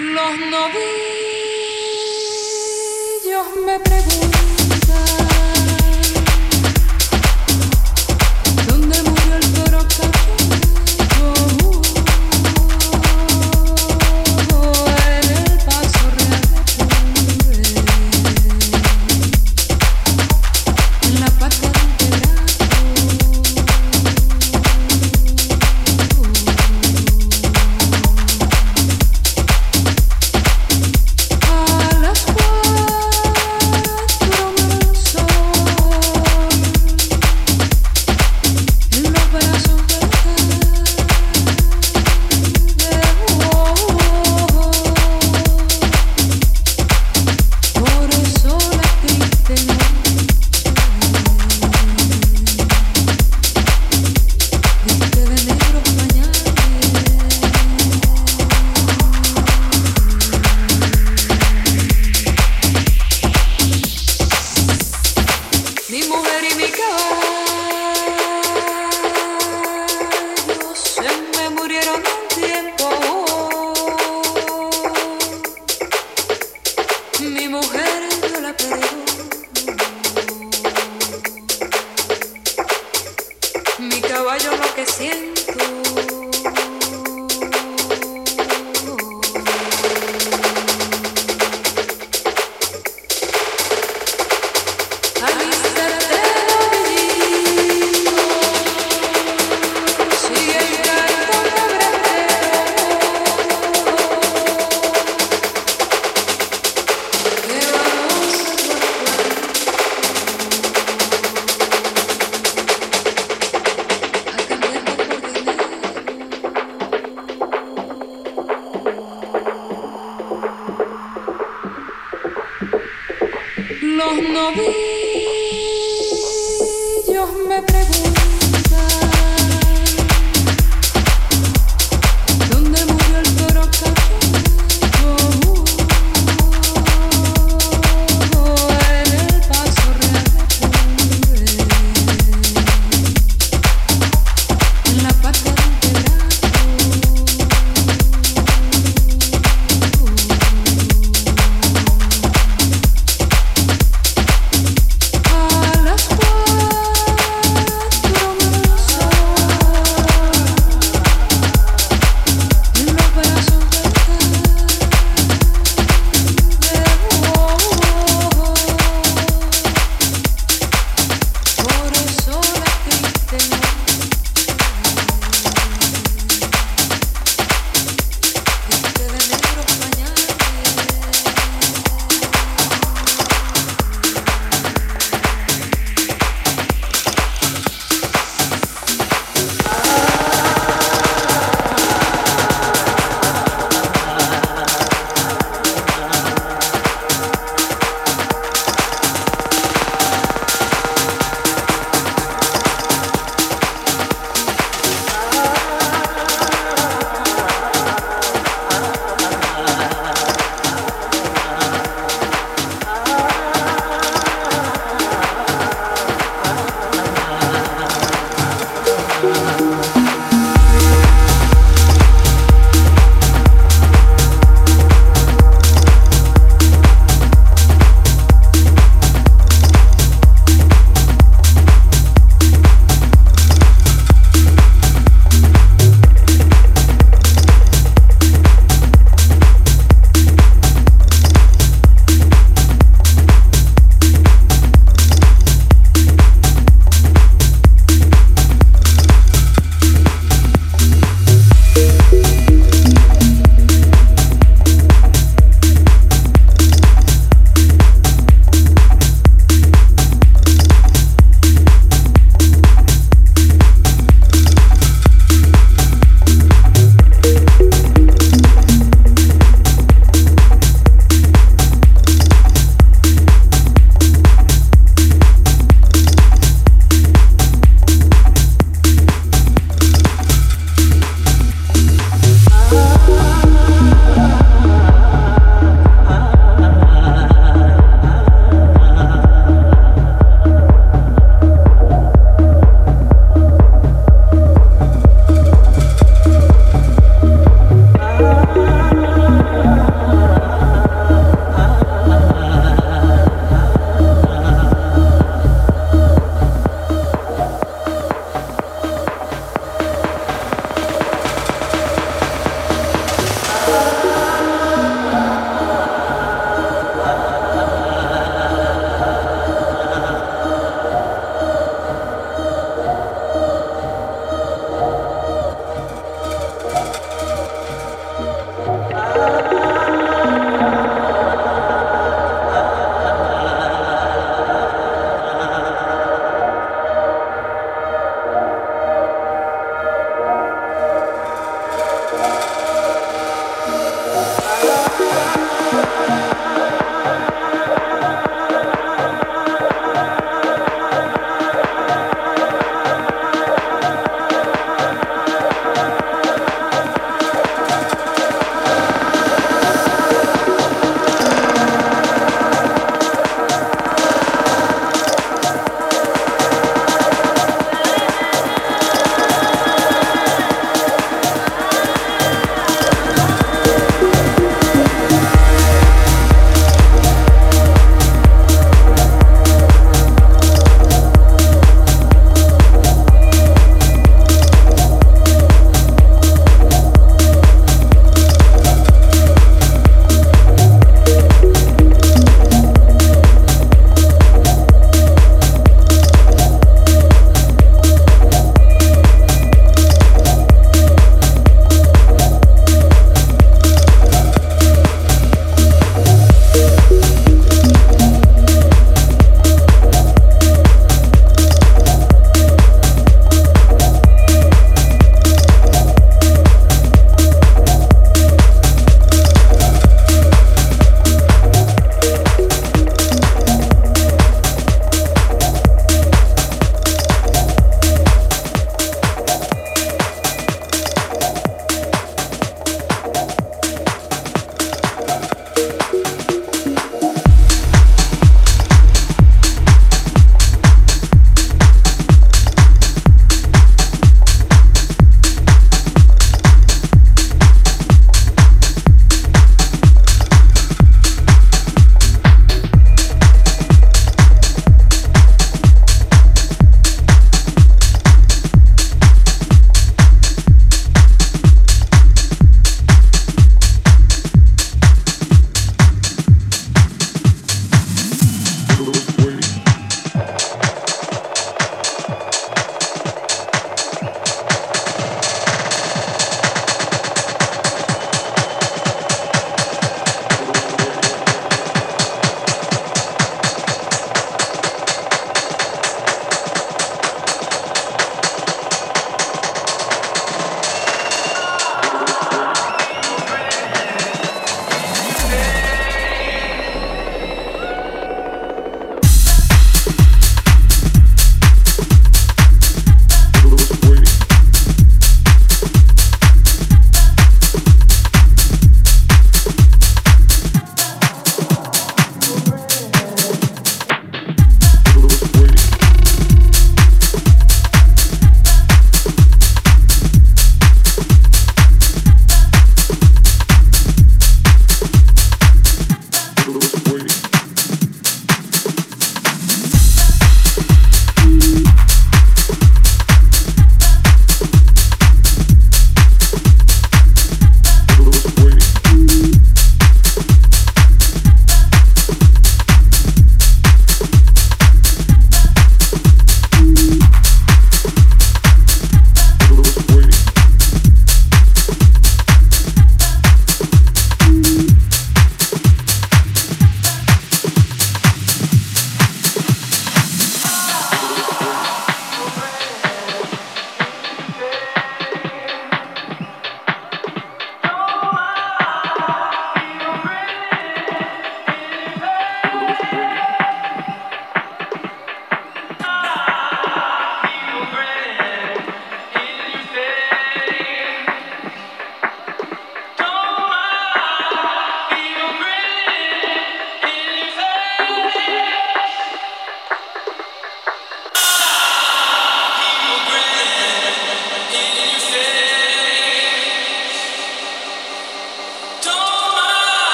Los novillos me preguntan.